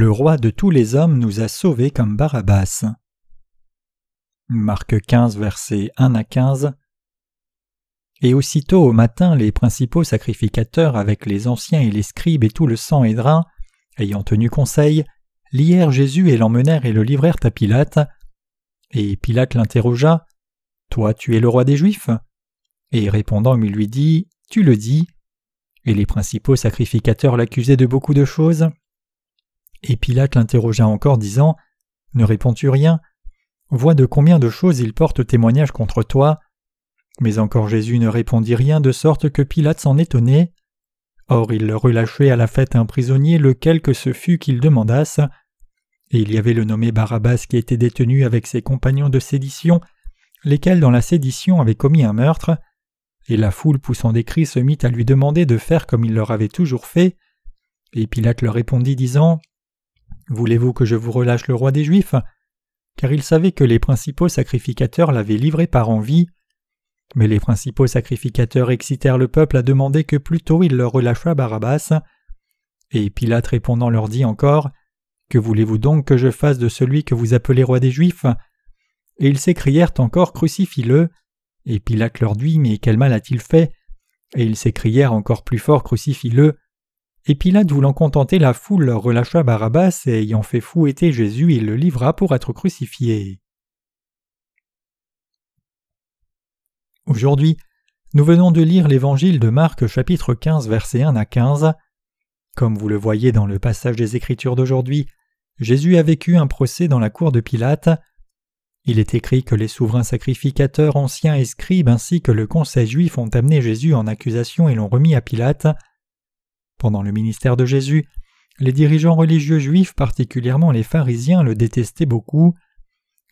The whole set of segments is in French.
Le roi de tous les hommes nous a sauvés comme Barabbas. Marc 15, versets 1 à 15. Et aussitôt au matin, les principaux sacrificateurs, avec les anciens et les scribes et tout le sang drain, ayant tenu conseil, lièrent Jésus et l'emmenèrent et le livrèrent à Pilate. Et Pilate l'interrogea Toi, tu es le roi des Juifs? Et répondant, il lui dit Tu le dis. Et les principaux sacrificateurs l'accusaient de beaucoup de choses. Et Pilate l'interrogea encore, disant Ne réponds-tu rien? Vois de combien de choses il porte témoignage contre toi. Mais encore Jésus ne répondit rien, de sorte que Pilate s'en étonnait. Or il le relâchait à la fête un prisonnier, lequel que ce fût qu'il demandasse. Et il y avait le nommé Barabbas qui était détenu avec ses compagnons de sédition, lesquels dans la sédition avaient commis un meurtre. Et la foule poussant des cris se mit à lui demander de faire comme il leur avait toujours fait. Et Pilate leur répondit disant Voulez-vous que je vous relâche le roi des Juifs? Car il savait que les principaux sacrificateurs l'avaient livré par envie. Mais les principaux sacrificateurs excitèrent le peuple à demander que plutôt il leur relâchât Barabbas. Et Pilate répondant leur dit encore Que voulez-vous donc que je fasse de celui que vous appelez roi des Juifs Et ils s'écrièrent encore Crucifie-le. Et Pilate leur dit Mais quel mal a-t-il fait Et ils s'écrièrent encore plus fort Crucifie-le. Et Pilate voulant contenter la foule relâcha Barabbas et ayant fait fouetter Jésus il le livra pour être crucifié. Aujourd'hui, nous venons de lire l'évangile de Marc chapitre 15 versets 1 à 15. Comme vous le voyez dans le passage des Écritures d'aujourd'hui, Jésus a vécu un procès dans la cour de Pilate. Il est écrit que les souverains sacrificateurs anciens et scribes ainsi que le conseil juif ont amené Jésus en accusation et l'ont remis à Pilate. Pendant le ministère de Jésus, les dirigeants religieux juifs, particulièrement les pharisiens, le détestaient beaucoup.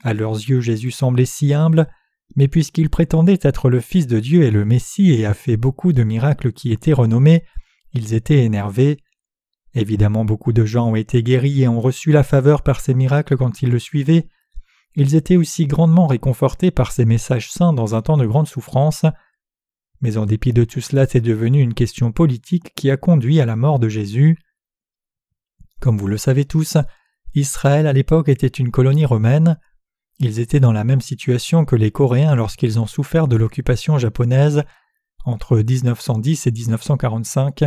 À leurs yeux, Jésus semblait si humble, mais puisqu'il prétendait être le Fils de Dieu et le Messie et a fait beaucoup de miracles qui étaient renommés, ils étaient énervés. Évidemment, beaucoup de gens ont été guéris et ont reçu la faveur par ces miracles quand ils le suivaient. Ils étaient aussi grandement réconfortés par ces messages saints dans un temps de grande souffrance. Mais en dépit de tout cela, c'est devenu une question politique qui a conduit à la mort de Jésus. Comme vous le savez tous, Israël à l'époque était une colonie romaine. Ils étaient dans la même situation que les Coréens lorsqu'ils ont souffert de l'occupation japonaise entre 1910 et 1945.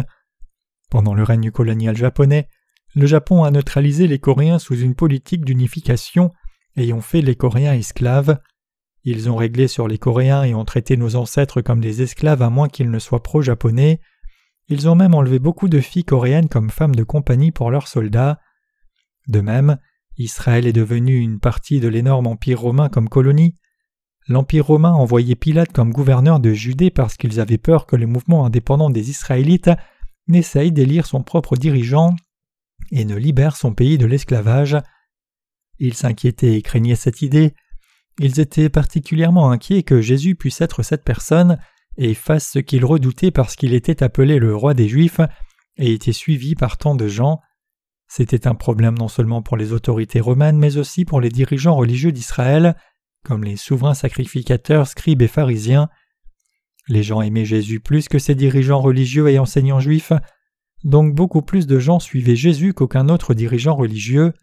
Pendant le règne colonial japonais, le Japon a neutralisé les Coréens sous une politique d'unification ayant fait les Coréens esclaves. Ils ont réglé sur les Coréens et ont traité nos ancêtres comme des esclaves à moins qu'ils ne soient pro-japonais. Ils ont même enlevé beaucoup de filles coréennes comme femmes de compagnie pour leurs soldats. De même, Israël est devenu une partie de l'énorme empire romain comme colonie. L'empire romain envoyait Pilate comme gouverneur de Judée parce qu'ils avaient peur que le mouvement indépendant des Israélites n'essaye d'élire son propre dirigeant et ne libère son pays de l'esclavage. Ils s'inquiétaient et craignaient cette idée. Ils étaient particulièrement inquiets que Jésus puisse être cette personne et fasse ce qu'ils redoutaient parce qu'il était appelé le roi des Juifs et était suivi par tant de gens. C'était un problème non seulement pour les autorités romaines mais aussi pour les dirigeants religieux d'Israël, comme les souverains sacrificateurs, scribes et pharisiens. Les gens aimaient Jésus plus que ses dirigeants religieux et enseignants juifs, donc beaucoup plus de gens suivaient Jésus qu'aucun autre dirigeant religieux.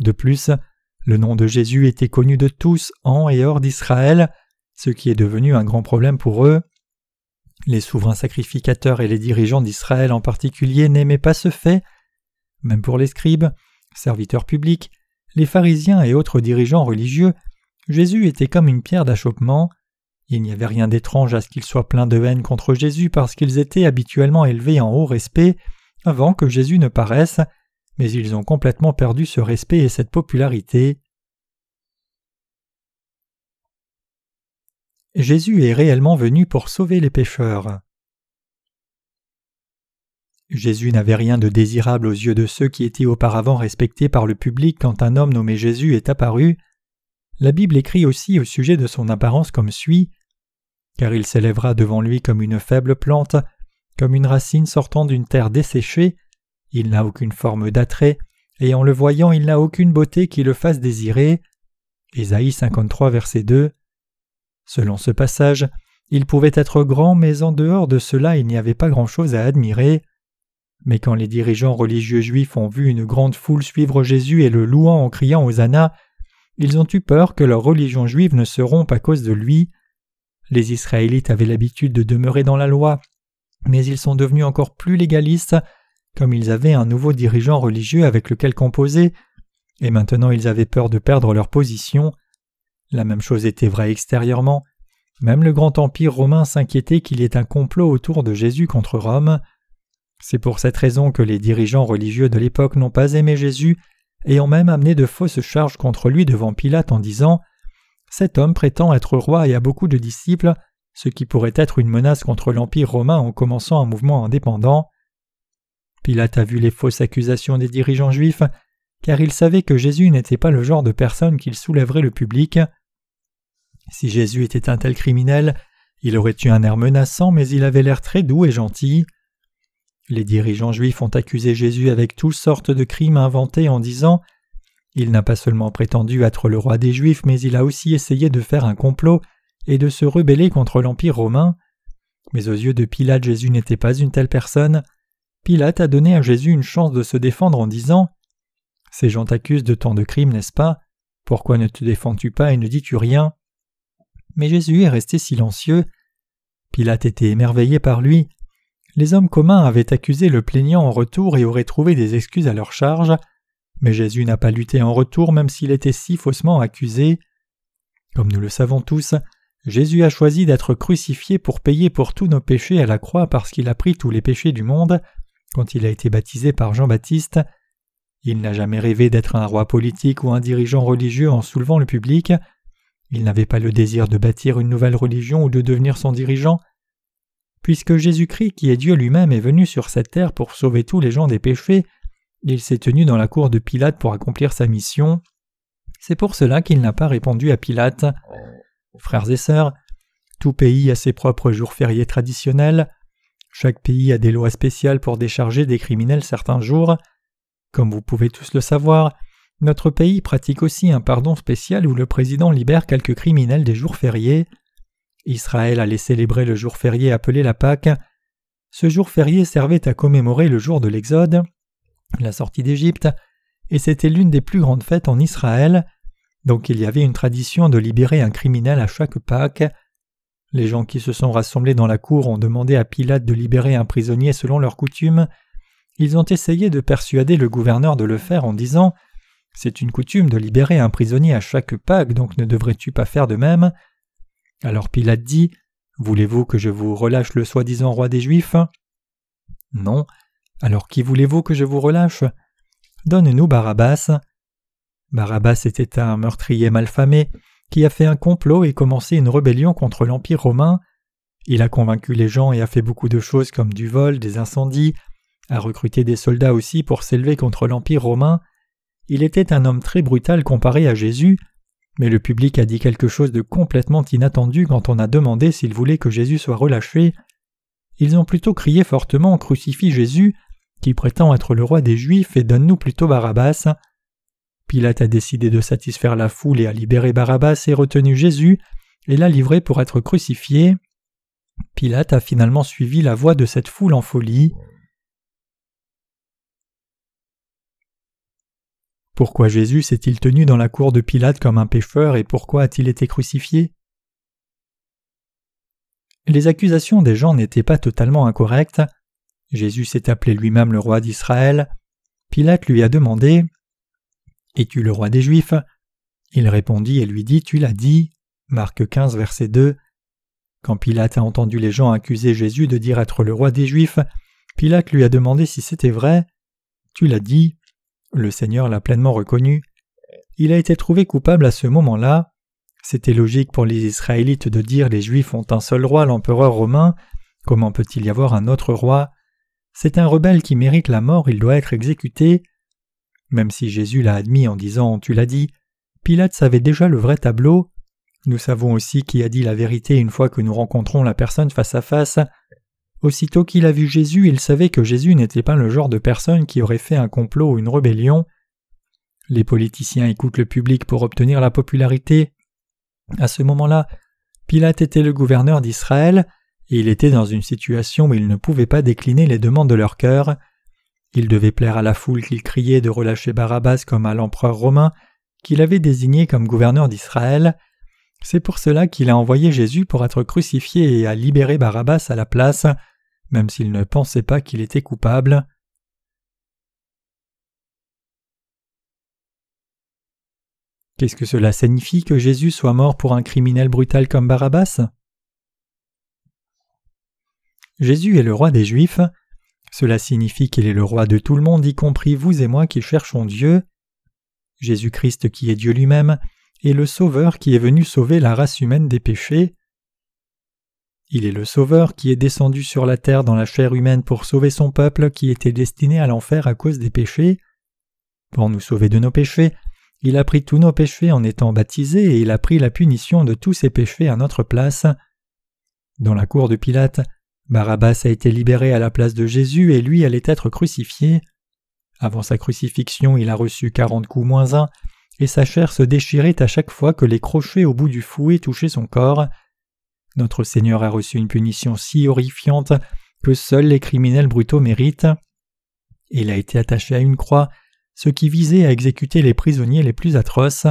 De plus, le nom de Jésus était connu de tous en et hors d'Israël, ce qui est devenu un grand problème pour eux. Les souverains sacrificateurs et les dirigeants d'Israël en particulier n'aimaient pas ce fait. Même pour les scribes, serviteurs publics, les pharisiens et autres dirigeants religieux, Jésus était comme une pierre d'achoppement. Il n'y avait rien d'étrange à ce qu'ils soient pleins de haine contre Jésus parce qu'ils étaient habituellement élevés en haut respect avant que Jésus ne paraisse, mais ils ont complètement perdu ce respect et cette popularité. Jésus est réellement venu pour sauver les pécheurs. Jésus n'avait rien de désirable aux yeux de ceux qui étaient auparavant respectés par le public quand un homme nommé Jésus est apparu. La Bible écrit aussi au sujet de son apparence comme suit Car il s'élèvera devant lui comme une faible plante, comme une racine sortant d'une terre desséchée, il n'a aucune forme d'attrait, et en le voyant il n'a aucune beauté qui le fasse désirer. Ésaïe 53 verset 2. Selon ce passage, il pouvait être grand, mais en dehors de cela il n'y avait pas grand-chose à admirer. Mais quand les dirigeants religieux juifs ont vu une grande foule suivre Jésus et le louant en criant Hosanna, ils ont eu peur que leur religion juive ne se rompe à cause de lui. Les Israélites avaient l'habitude de demeurer dans la loi, mais ils sont devenus encore plus légalistes, comme ils avaient un nouveau dirigeant religieux avec lequel composer, et maintenant ils avaient peur de perdre leur position. La même chose était vraie extérieurement. Même le grand empire romain s'inquiétait qu'il y ait un complot autour de Jésus contre Rome. C'est pour cette raison que les dirigeants religieux de l'époque n'ont pas aimé Jésus et ont même amené de fausses charges contre lui devant Pilate en disant Cet homme prétend être roi et a beaucoup de disciples, ce qui pourrait être une menace contre l'Empire romain en commençant un mouvement indépendant. Pilate a vu les fausses accusations des dirigeants juifs, car il savait que Jésus n'était pas le genre de personne qu'il soulèverait le public. Si Jésus était un tel criminel, il aurait eu un air menaçant, mais il avait l'air très doux et gentil. Les dirigeants juifs ont accusé Jésus avec toutes sortes de crimes inventés en disant Il n'a pas seulement prétendu être le roi des Juifs, mais il a aussi essayé de faire un complot et de se rebeller contre l'Empire romain. Mais aux yeux de Pilate, Jésus n'était pas une telle personne. Pilate a donné à Jésus une chance de se défendre en disant Ces gens t'accusent de tant de crimes, n'est-ce pas? Pourquoi ne te défends-tu pas et ne dis-tu rien? Mais Jésus est resté silencieux. Pilate était émerveillé par lui. Les hommes communs avaient accusé le plaignant en retour et auraient trouvé des excuses à leur charge, mais Jésus n'a pas lutté en retour même s'il était si faussement accusé. Comme nous le savons tous, Jésus a choisi d'être crucifié pour payer pour tous nos péchés à la croix parce qu'il a pris tous les péchés du monde quand il a été baptisé par Jean-Baptiste. Il n'a jamais rêvé d'être un roi politique ou un dirigeant religieux en soulevant le public. Il n'avait pas le désir de bâtir une nouvelle religion ou de devenir son dirigeant. Puisque Jésus-Christ, qui est Dieu lui-même, est venu sur cette terre pour sauver tous les gens des péchés, il s'est tenu dans la cour de Pilate pour accomplir sa mission. C'est pour cela qu'il n'a pas répondu à Pilate. Frères et sœurs, tout pays a ses propres jours fériés traditionnels. Chaque pays a des lois spéciales pour décharger des criminels certains jours. Comme vous pouvez tous le savoir, notre pays pratique aussi un pardon spécial où le président libère quelques criminels des jours fériés. Israël allait célébrer le jour férié appelé la Pâque. Ce jour férié servait à commémorer le jour de l'Exode, la sortie d'Égypte, et c'était l'une des plus grandes fêtes en Israël. Donc il y avait une tradition de libérer un criminel à chaque Pâques. Les gens qui se sont rassemblés dans la cour ont demandé à Pilate de libérer un prisonnier selon leur coutume. Ils ont essayé de persuader le gouverneur de le faire en disant C'est une coutume de libérer un prisonnier à chaque Pâques, donc ne devrais-tu pas faire de même? Alors Pilate dit Voulez-vous que je vous relâche le soi-disant roi des Juifs? Non. Alors qui voulez-vous que je vous relâche? Donne-nous Barabbas. Barabbas était un meurtrier malfamé qui a fait un complot et commencé une rébellion contre l'Empire romain. Il a convaincu les gens et a fait beaucoup de choses comme du vol, des incendies, a recruté des soldats aussi pour s'élever contre l'Empire romain. Il était un homme très brutal comparé à Jésus, mais le public a dit quelque chose de complètement inattendu quand on a demandé s'il voulait que Jésus soit relâché. Ils ont plutôt crié fortement Crucifie Jésus, qui prétend être le roi des Juifs, et donne-nous plutôt Barabbas. Pilate a décidé de satisfaire la foule et a libéré Barabbas et retenu Jésus et l'a livré pour être crucifié. Pilate a finalement suivi la voie de cette foule en folie. Pourquoi Jésus s'est-il tenu dans la cour de Pilate comme un pécheur et pourquoi a-t-il été crucifié? Les accusations des gens n'étaient pas totalement incorrectes. Jésus s'est appelé lui-même le roi d'Israël. Pilate lui a demandé es-tu le roi des Juifs? Il répondit et lui dit Tu l'as dit. Marc 15, verset 2. Quand Pilate a entendu les gens accuser Jésus de dire être le roi des Juifs, Pilate lui a demandé si c'était vrai. Tu l'as dit. Le Seigneur l'a pleinement reconnu. Il a été trouvé coupable à ce moment-là. C'était logique pour les Israélites de dire les Juifs ont un seul roi, l'empereur romain. Comment peut-il y avoir un autre roi? C'est un rebelle qui mérite la mort, il doit être exécuté. Même si Jésus l'a admis en disant Tu l'as dit, Pilate savait déjà le vrai tableau. Nous savons aussi qui a dit la vérité une fois que nous rencontrons la personne face à face. Aussitôt qu'il a vu Jésus, il savait que Jésus n'était pas le genre de personne qui aurait fait un complot ou une rébellion. Les politiciens écoutent le public pour obtenir la popularité. À ce moment-là, Pilate était le gouverneur d'Israël, et il était dans une situation où il ne pouvait pas décliner les demandes de leur cœur. Il devait plaire à la foule qu'il criait de relâcher Barabbas comme à l'empereur romain, qu'il avait désigné comme gouverneur d'Israël. C'est pour cela qu'il a envoyé Jésus pour être crucifié et à libérer Barabbas à la place, même s'il ne pensait pas qu'il était coupable. Qu'est-ce que cela signifie que Jésus soit mort pour un criminel brutal comme Barabbas? Jésus est le roi des Juifs. Cela signifie qu'il est le roi de tout le monde, y compris vous et moi qui cherchons Dieu. Jésus-Christ qui est Dieu lui-même est le Sauveur qui est venu sauver la race humaine des péchés. Il est le Sauveur qui est descendu sur la terre dans la chair humaine pour sauver son peuple qui était destiné à l'enfer à cause des péchés. Pour nous sauver de nos péchés, il a pris tous nos péchés en étant baptisé et il a pris la punition de tous ses péchés à notre place. Dans la cour de Pilate, Barabbas a été libéré à la place de Jésus et lui allait être crucifié. Avant sa crucifixion, il a reçu quarante coups moins un, et sa chair se déchirait à chaque fois que les crochets au bout du fouet touchaient son corps. Notre Seigneur a reçu une punition si horrifiante que seuls les criminels brutaux méritent. Il a été attaché à une croix ce qui visait à exécuter les prisonniers les plus atroces.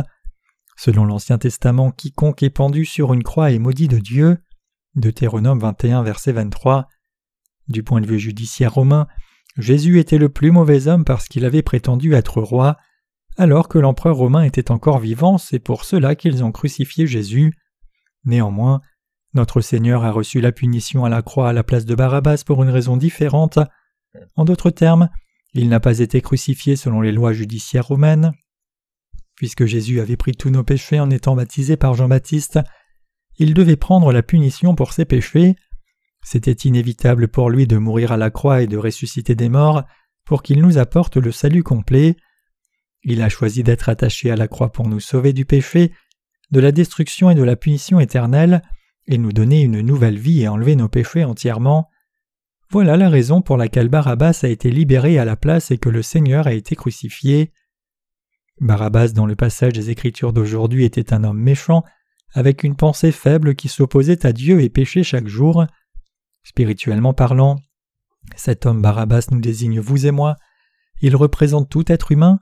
Selon l'Ancien Testament, quiconque est pendu sur une croix est maudit de Dieu. Deutéronome 21, verset 23. Du point de vue judiciaire romain, Jésus était le plus mauvais homme parce qu'il avait prétendu être roi, alors que l'empereur romain était encore vivant, c'est pour cela qu'ils ont crucifié Jésus. Néanmoins, notre Seigneur a reçu la punition à la croix à la place de Barabbas pour une raison différente. En d'autres termes, il n'a pas été crucifié selon les lois judiciaires romaines. Puisque Jésus avait pris tous nos péchés en étant baptisé par Jean-Baptiste, il devait prendre la punition pour ses péchés. C'était inévitable pour lui de mourir à la croix et de ressusciter des morts pour qu'il nous apporte le salut complet. Il a choisi d'être attaché à la croix pour nous sauver du péché, de la destruction et de la punition éternelle, et nous donner une nouvelle vie et enlever nos péchés entièrement. Voilà la raison pour laquelle Barabbas a été libéré à la place et que le Seigneur a été crucifié. Barabbas dans le passage des Écritures d'aujourd'hui était un homme méchant, avec une pensée faible qui s'opposait à Dieu et péchait chaque jour. Spirituellement parlant, cet homme Barabbas nous désigne vous et moi. Il représente tout être humain.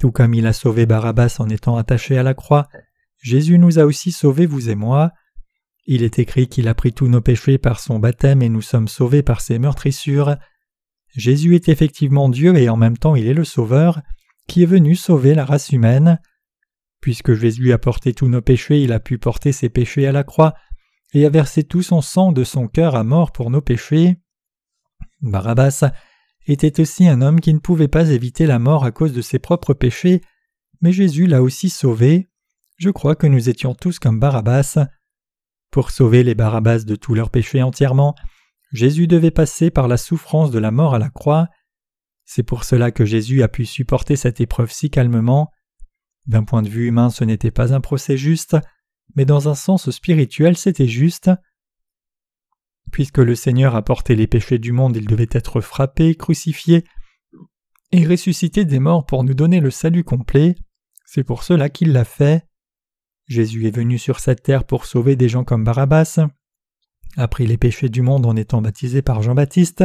Tout comme il a sauvé Barabbas en étant attaché à la croix, Jésus nous a aussi sauvés vous et moi. Il est écrit qu'il a pris tous nos péchés par son baptême et nous sommes sauvés par ses meurtrissures. Jésus est effectivement Dieu et en même temps il est le Sauveur, qui est venu sauver la race humaine. Puisque Jésus a porté tous nos péchés, il a pu porter ses péchés à la croix et a versé tout son sang de son cœur à mort pour nos péchés. Barabbas était aussi un homme qui ne pouvait pas éviter la mort à cause de ses propres péchés, mais Jésus l'a aussi sauvé. Je crois que nous étions tous comme Barabbas. Pour sauver les Barabbas de tous leurs péchés entièrement, Jésus devait passer par la souffrance de la mort à la croix. C'est pour cela que Jésus a pu supporter cette épreuve si calmement. D'un point de vue humain, ce n'était pas un procès juste, mais dans un sens spirituel, c'était juste. Puisque le Seigneur a porté les péchés du monde, il devait être frappé, crucifié et ressuscité des morts pour nous donner le salut complet. C'est pour cela qu'il l'a fait. Jésus est venu sur cette terre pour sauver des gens comme Barabbas, a pris les péchés du monde en étant baptisé par Jean-Baptiste,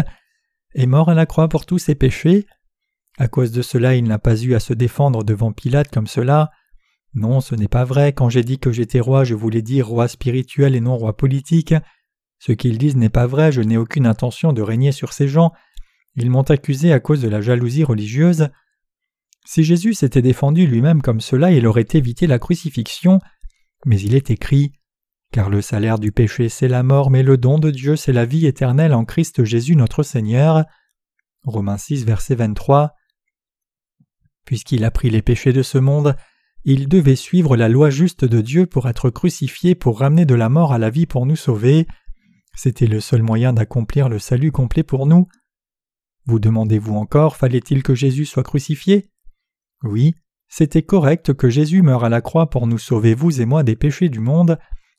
est mort à la croix pour tous ses péchés. À cause de cela, il n'a pas eu à se défendre devant Pilate comme cela. Non, ce n'est pas vrai. Quand j'ai dit que j'étais roi, je voulais dire roi spirituel et non roi politique. Ce qu'ils disent n'est pas vrai, je n'ai aucune intention de régner sur ces gens. Ils m'ont accusé à cause de la jalousie religieuse. Si Jésus s'était défendu lui-même comme cela, il aurait évité la crucifixion, mais il est écrit Car le salaire du péché c'est la mort, mais le don de Dieu c'est la vie éternelle en Christ Jésus notre Seigneur. Romains 6, verset 23. Puisqu'il a pris les péchés de ce monde, il devait suivre la loi juste de Dieu pour être crucifié pour ramener de la mort à la vie pour nous sauver. C'était le seul moyen d'accomplir le salut complet pour nous. Vous demandez-vous encore, fallait-il que Jésus soit crucifié? Oui, c'était correct que Jésus meure à la croix pour nous sauver vous et moi des péchés du monde,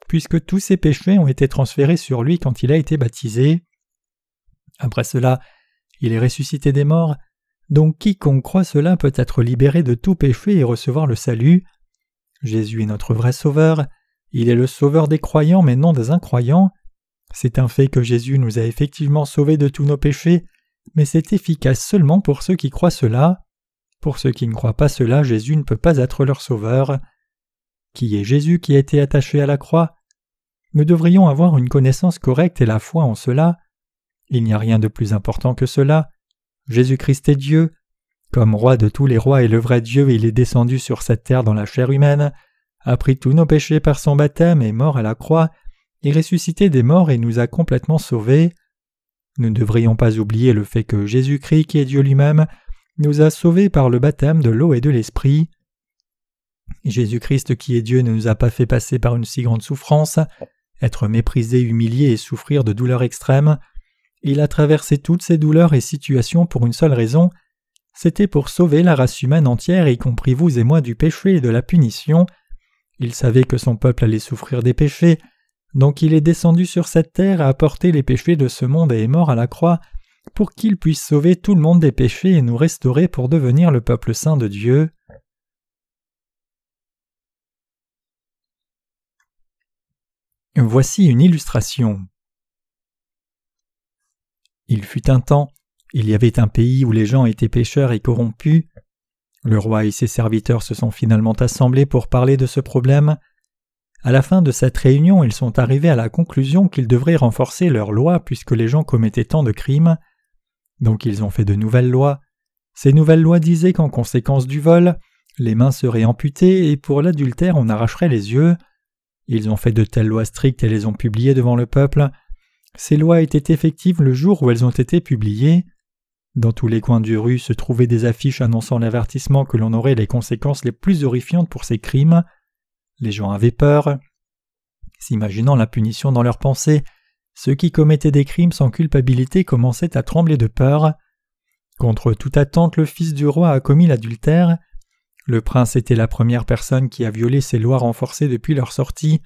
puisque tous ces péchés ont été transférés sur lui quand il a été baptisé. Après cela, il est ressuscité des morts, donc quiconque croit cela peut être libéré de tout péché et recevoir le salut. Jésus est notre vrai sauveur, il est le sauveur des croyants mais non des incroyants. C'est un fait que Jésus nous a effectivement sauvés de tous nos péchés, mais c'est efficace seulement pour ceux qui croient cela. Pour ceux qui ne croient pas cela, Jésus ne peut pas être leur sauveur. Qui est Jésus qui a été attaché à la croix? Nous devrions avoir une connaissance correcte et la foi en cela. Il n'y a rien de plus important que cela. Jésus-Christ est Dieu. Comme roi de tous les rois et le vrai Dieu, il est descendu sur cette terre dans la chair humaine, a pris tous nos péchés par son baptême et mort à la croix, et ressuscité des morts et nous a complètement sauvés. Nous ne devrions pas oublier le fait que Jésus-Christ, qui est Dieu lui-même, nous a sauvés par le baptême de l'eau et de l'esprit. Jésus-Christ qui est Dieu ne nous a pas fait passer par une si grande souffrance, être méprisé, humilié et souffrir de douleurs extrêmes. Il a traversé toutes ces douleurs et situations pour une seule raison, c'était pour sauver la race humaine entière, y compris vous et moi, du péché et de la punition. Il savait que son peuple allait souffrir des péchés, donc il est descendu sur cette terre à apporter les péchés de ce monde et est mort à la croix pour qu'il puisse sauver tout le monde des péchés et nous restaurer pour devenir le peuple saint de Dieu. Voici une illustration. Il fut un temps, il y avait un pays où les gens étaient pécheurs et corrompus. Le roi et ses serviteurs se sont finalement assemblés pour parler de ce problème. À la fin de cette réunion, ils sont arrivés à la conclusion qu'ils devraient renforcer leurs lois puisque les gens commettaient tant de crimes. Donc ils ont fait de nouvelles lois. Ces nouvelles lois disaient qu'en conséquence du vol, les mains seraient amputées et pour l'adultère on arracherait les yeux. Ils ont fait de telles lois strictes et les ont publiées devant le peuple. Ces lois étaient effectives le jour où elles ont été publiées. Dans tous les coins du rue se trouvaient des affiches annonçant l'avertissement que l'on aurait les conséquences les plus horrifiantes pour ces crimes. Les gens avaient peur. S'imaginant la punition dans leurs pensées, ceux qui commettaient des crimes sans culpabilité commençaient à trembler de peur. Contre toute attente, le fils du roi a commis l'adultère. Le prince était la première personne qui a violé ces lois renforcées depuis leur sortie.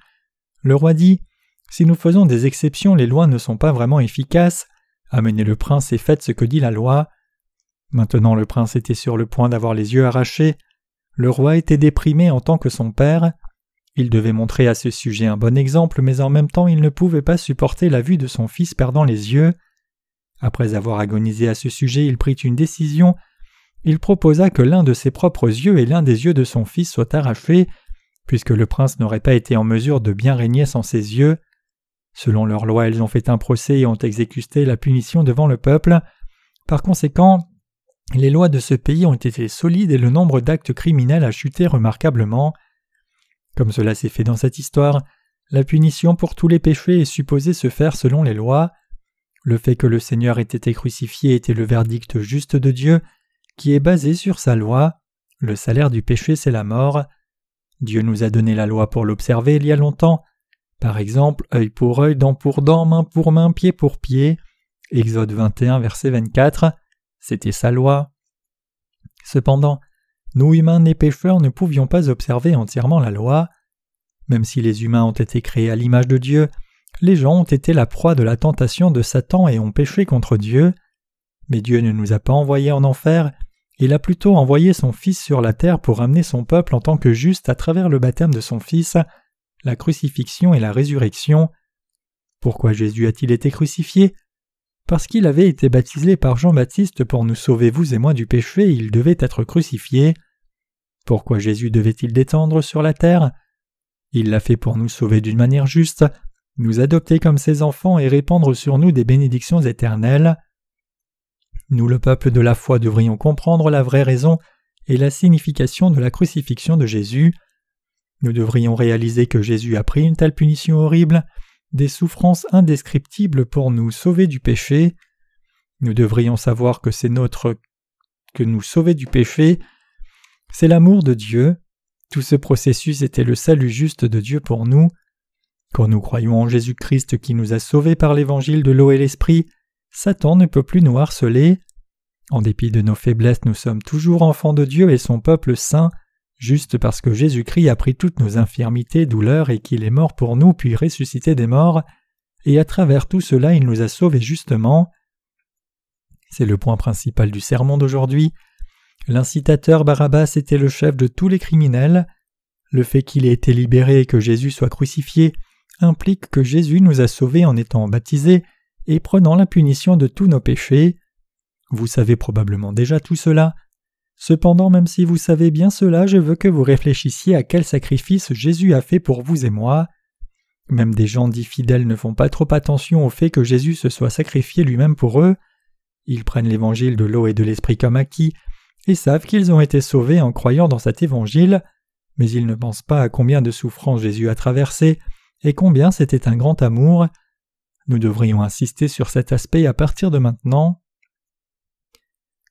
Le roi dit Si nous faisons des exceptions, les lois ne sont pas vraiment efficaces. Amenez le prince et faites ce que dit la loi. Maintenant le prince était sur le point d'avoir les yeux arrachés. Le roi était déprimé en tant que son père. Il devait montrer à ce sujet un bon exemple, mais en même temps il ne pouvait pas supporter la vue de son fils perdant les yeux. Après avoir agonisé à ce sujet, il prit une décision. Il proposa que l'un de ses propres yeux et l'un des yeux de son fils soient arrachés, puisque le prince n'aurait pas été en mesure de bien régner sans ses yeux. Selon leur loi, ils ont fait un procès et ont exécuté la punition devant le peuple. Par conséquent, les lois de ce pays ont été solides et le nombre d'actes criminels a chuté remarquablement. Comme cela s'est fait dans cette histoire, la punition pour tous les péchés est supposée se faire selon les lois. Le fait que le Seigneur ait été crucifié était le verdict juste de Dieu, qui est basé sur sa loi. Le salaire du péché, c'est la mort. Dieu nous a donné la loi pour l'observer il y a longtemps. Par exemple, œil pour œil, dent pour dent, main pour main, pied pour pied. Exode 21, verset 24. C'était sa loi. Cependant, nous humains nés pécheurs ne pouvions pas observer entièrement la loi. Même si les humains ont été créés à l'image de Dieu, les gens ont été la proie de la tentation de Satan et ont péché contre Dieu. Mais Dieu ne nous a pas envoyés en enfer, il a plutôt envoyé son Fils sur la terre pour amener son peuple en tant que juste à travers le baptême de son Fils, la crucifixion et la résurrection. Pourquoi Jésus a-t-il été crucifié? Parce qu'il avait été baptisé par Jean-Baptiste pour nous sauver vous et moi du péché, il devait être crucifié. Pourquoi Jésus devait-il détendre sur la terre? Il l'a fait pour nous sauver d'une manière juste, nous adopter comme ses enfants et répandre sur nous des bénédictions éternelles. Nous, le peuple de la foi, devrions comprendre la vraie raison et la signification de la crucifixion de Jésus. Nous devrions réaliser que Jésus a pris une telle punition horrible, des souffrances indescriptibles pour nous sauver du péché. Nous devrions savoir que c'est notre que nous sauver du péché, c'est l'amour de Dieu. Tout ce processus était le salut juste de Dieu pour nous. Quand nous croyons en Jésus-Christ qui nous a sauvés par l'évangile de l'eau et l'esprit, Satan ne peut plus nous harceler. En dépit de nos faiblesses, nous sommes toujours enfants de Dieu et son peuple saint juste parce que Jésus-Christ a pris toutes nos infirmités, douleurs et qu'il est mort pour nous puis ressuscité des morts, et à travers tout cela il nous a sauvés justement. C'est le point principal du sermon d'aujourd'hui. L'incitateur Barabbas était le chef de tous les criminels. Le fait qu'il ait été libéré et que Jésus soit crucifié implique que Jésus nous a sauvés en étant baptisés et prenant la punition de tous nos péchés. Vous savez probablement déjà tout cela. Cependant, même si vous savez bien cela, je veux que vous réfléchissiez à quel sacrifice Jésus a fait pour vous et moi. Même des gens dits fidèles ne font pas trop attention au fait que Jésus se soit sacrifié lui-même pour eux. Ils prennent l'évangile de l'eau et de l'esprit comme acquis et savent qu'ils ont été sauvés en croyant dans cet évangile, mais ils ne pensent pas à combien de souffrances Jésus a traversé et combien c'était un grand amour. Nous devrions insister sur cet aspect à partir de maintenant.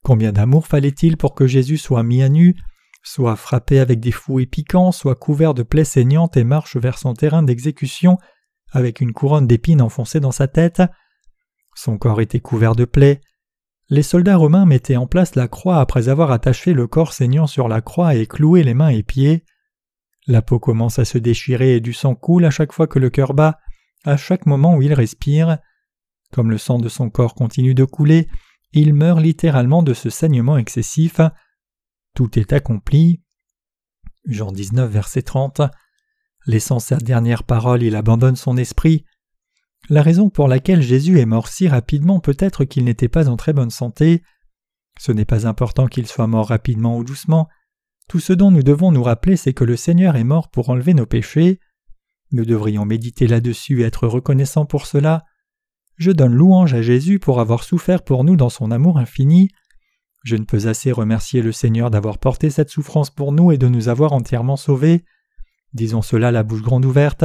Combien d'amour fallait-il pour que Jésus soit mis à nu, soit frappé avec des fouets piquants, soit couvert de plaies saignantes et marche vers son terrain d'exécution avec une couronne d'épines enfoncée dans sa tête? Son corps était couvert de plaies. Les soldats romains mettaient en place la croix après avoir attaché le corps saignant sur la croix et cloué les mains et pieds. La peau commence à se déchirer et du sang coule à chaque fois que le cœur bat, à chaque moment où il respire. Comme le sang de son corps continue de couler, il meurt littéralement de ce saignement excessif. Tout est accompli. Jean 19, verset 30. Laissant sa dernière parole, il abandonne son esprit. La raison pour laquelle Jésus est mort si rapidement peut être qu'il n'était pas en très bonne santé. Ce n'est pas important qu'il soit mort rapidement ou doucement, tout ce dont nous devons nous rappeler, c'est que le Seigneur est mort pour enlever nos péchés. Nous devrions méditer là-dessus et être reconnaissants pour cela. Je donne louange à Jésus pour avoir souffert pour nous dans son amour infini. Je ne peux assez remercier le Seigneur d'avoir porté cette souffrance pour nous et de nous avoir entièrement sauvés. Disons cela la bouche grande ouverte.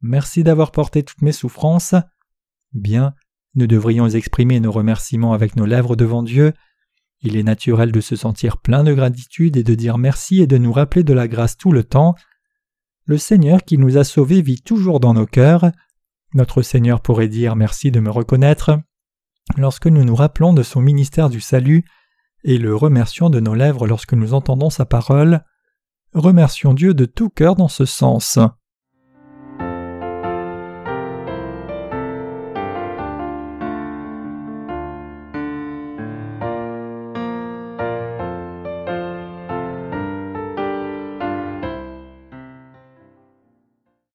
Merci d'avoir porté toutes mes souffrances. Bien, nous devrions exprimer nos remerciements avec nos lèvres devant Dieu. Il est naturel de se sentir plein de gratitude et de dire merci et de nous rappeler de la grâce tout le temps. Le Seigneur qui nous a sauvés vit toujours dans nos cœurs. Notre Seigneur pourrait dire merci de me reconnaître lorsque nous nous rappelons de son ministère du salut et le remercions de nos lèvres lorsque nous entendons sa parole. Remercions Dieu de tout cœur dans ce sens.